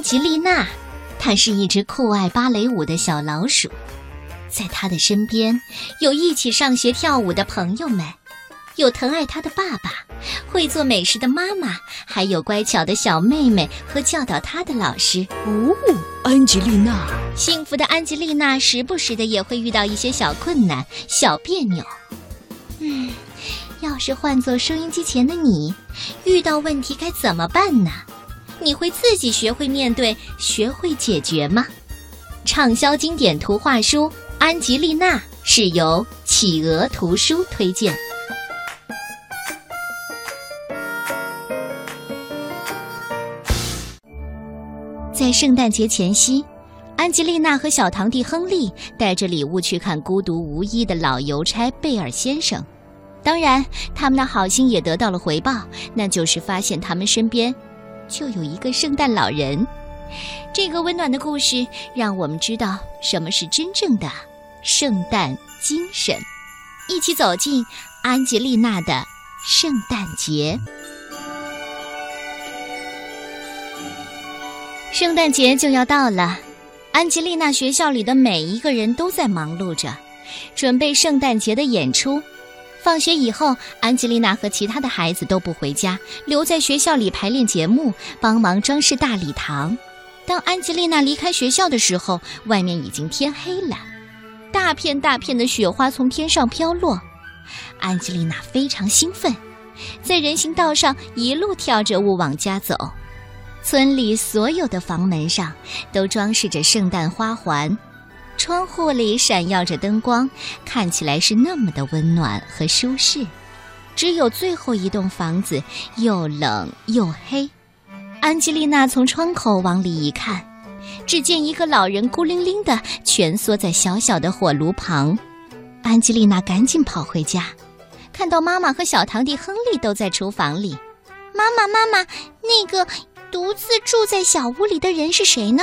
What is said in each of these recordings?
安吉丽娜，她是一只酷爱芭蕾舞的小老鼠，在她的身边有一起上学跳舞的朋友们，有疼爱她的爸爸，会做美食的妈妈，还有乖巧的小妹妹和教导她的老师。哦，安吉丽娜，幸福的安吉丽娜时不时的也会遇到一些小困难、小别扭。嗯，要是换做收音机前的你，遇到问题该怎么办呢？你会自己学会面对、学会解决吗？畅销经典图画书《安吉丽娜》是由企鹅图书推荐。在圣诞节前夕，安吉丽娜和小堂弟亨利带着礼物去看孤独无依的老邮差贝尔先生。当然，他们的好心也得到了回报，那就是发现他们身边。就有一个圣诞老人，这个温暖的故事让我们知道什么是真正的圣诞精神。一起走进安吉丽娜的圣诞节。圣诞节就要到了，安吉丽娜学校里的每一个人都在忙碌着，准备圣诞节的演出。放学以后，安吉丽娜和其他的孩子都不回家，留在学校里排练节目，帮忙装饰大礼堂。当安吉丽娜离开学校的时候，外面已经天黑了，大片大片的雪花从天上飘落。安吉丽娜非常兴奋，在人行道上一路跳着舞往家走。村里所有的房门上都装饰着圣诞花环。窗户里闪耀着灯光，看起来是那么的温暖和舒适。只有最后一栋房子又冷又黑。安吉丽娜从窗口往里一看，只见一个老人孤零零的蜷缩在小小的火炉旁。安吉丽娜赶紧跑回家，看到妈妈和小堂弟亨利都在厨房里。妈妈，妈妈，那个独自住在小屋里的人是谁呢？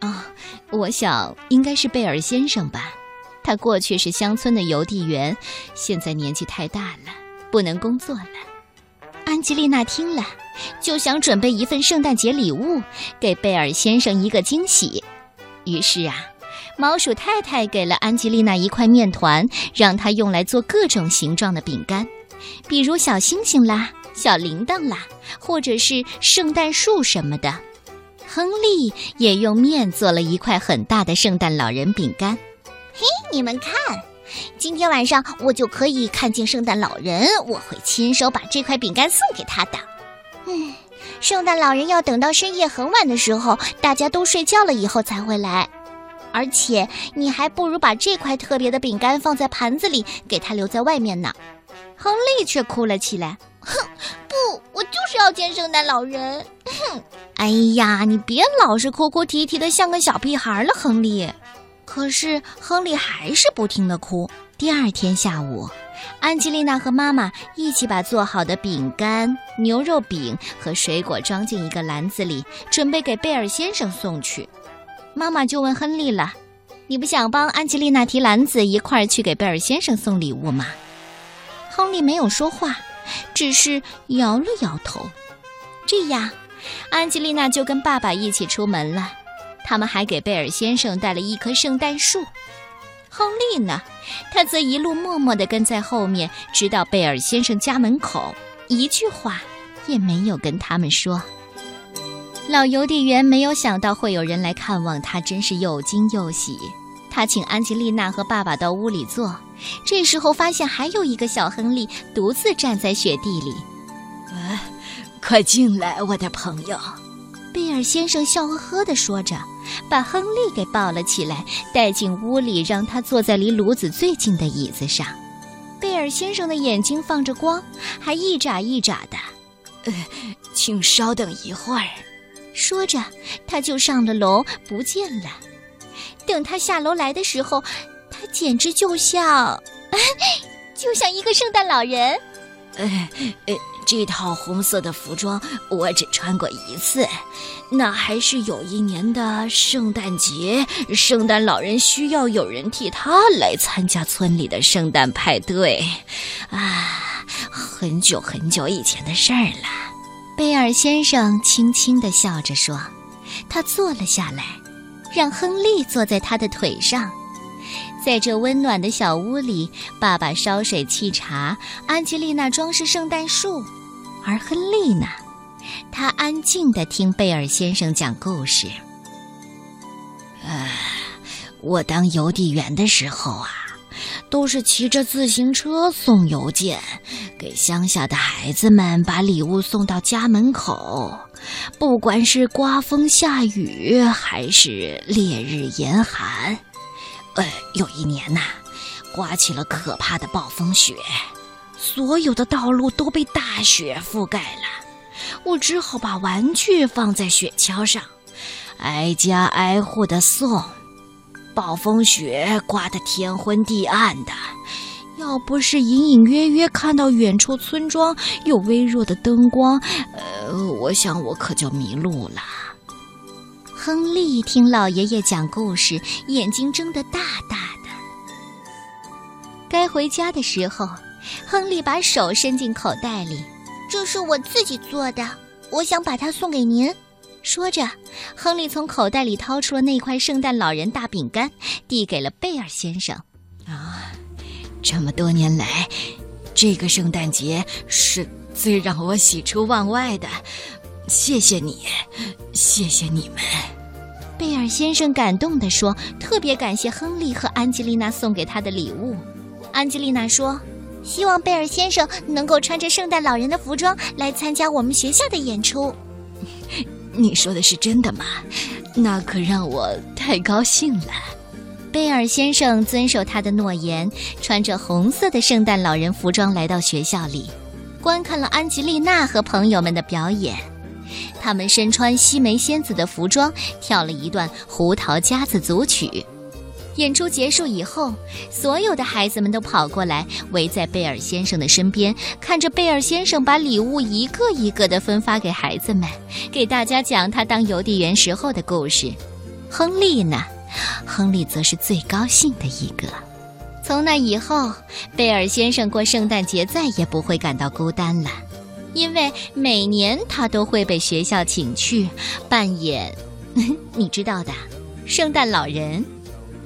啊，我想应该是贝尔先生吧。他过去是乡村的邮递员，现在年纪太大了，不能工作了。安吉丽娜听了，就想准备一份圣诞节礼物给贝尔先生一个惊喜。于是啊，毛鼠太太给了安吉丽娜一块面团，让她用来做各种形状的饼干，比如小星星啦、小铃铛啦，或者是圣诞树什么的。亨利也用面做了一块很大的圣诞老人饼干。嘿，你们看，今天晚上我就可以看见圣诞老人，我会亲手把这块饼干送给他的。嗯，圣诞老人要等到深夜很晚的时候，大家都睡觉了以后才会来。而且，你还不如把这块特别的饼干放在盘子里，给他留在外面呢。亨利却哭了起来。哼，不，我就是要见圣诞老人。哼，哎呀，你别老是哭哭啼啼的，像个小屁孩了，亨利。可是亨利还是不停的哭。第二天下午，安吉丽娜和妈妈一起把做好的饼干、牛肉饼和水果装进一个篮子里，准备给贝尔先生送去。妈妈就问亨利了：“你不想帮安吉丽娜提篮子，一块儿去给贝尔先生送礼物吗？”亨利没有说话。只是摇了摇头。这样，安吉丽娜就跟爸爸一起出门了。他们还给贝尔先生带了一棵圣诞树。亨利呢，他则一路默默地跟在后面，直到贝尔先生家门口，一句话也没有跟他们说。老邮递员没有想到会有人来看望他，真是又惊又喜。他请安吉丽娜和爸爸到屋里坐。这时候发现还有一个小亨利独自站在雪地里。啊，快进来，我的朋友！贝尔先生笑呵呵地说着，把亨利给抱了起来，带进屋里，让他坐在离炉子最近的椅子上。贝尔先生的眼睛放着光，还一眨一眨的。呃，请稍等一会儿。说着，他就上了楼，不见了。等他下楼来的时候。他简直就像，就像一个圣诞老人。呃，这套红色的服装我只穿过一次，那还是有一年的圣诞节，圣诞老人需要有人替他来参加村里的圣诞派对。啊，很久很久以前的事儿了。贝尔先生轻轻地笑着说：“他坐了下来，让亨利坐在他的腿上。在这温暖的小屋里，爸爸烧水沏茶，安吉丽娜装饰圣诞树，而亨利呢，他安静地听贝尔先生讲故事。唉，我当邮递员的时候啊，都是骑着自行车送邮件，给乡下的孩子们把礼物送到家门口。不管是刮风下雨，还是烈日严寒，呃，有一年呐，刮起了可怕的暴风雪，所有的道路都被大雪覆盖了。我只好把玩具放在雪橇上，挨家挨户的送。暴风雪刮得天昏地暗的。要不是隐隐约约看到远处村庄有微弱的灯光，呃，我想我可就迷路了。亨利听老爷爷讲故事，眼睛睁得大大的。该回家的时候，亨利把手伸进口袋里，这是我自己做的，我想把它送给您。说着，亨利从口袋里掏出了那块圣诞老人大饼干，递给了贝尔先生。啊。这么多年来，这个圣诞节是最让我喜出望外的。谢谢你，谢谢你们。贝尔先生感动地说：“特别感谢亨利和安吉丽娜送给他的礼物。”安吉丽娜说：“希望贝尔先生能够穿着圣诞老人的服装来参加我们学校的演出。”你说的是真的吗？那可让我太高兴了。贝尔先生遵守他的诺言，穿着红色的圣诞老人服装来到学校里，观看了安吉丽娜和朋友们的表演。他们身穿西梅仙子的服装，跳了一段胡桃夹子组曲。演出结束以后，所有的孩子们都跑过来，围在贝尔先生的身边，看着贝尔先生把礼物一个一个地分发给孩子们，给大家讲他当邮递员时候的故事。亨利呢？亨利则是最高兴的一个。从那以后，贝尔先生过圣诞节再也不会感到孤单了，因为每年他都会被学校请去扮演，你知道的，圣诞老人。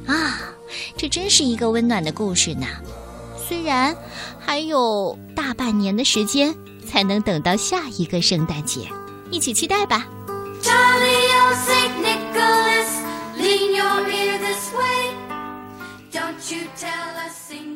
啊，这真是一个温暖的故事呢。虽然还有大半年的时间才能等到下一个圣诞节，一起期待吧。Don't you tell a single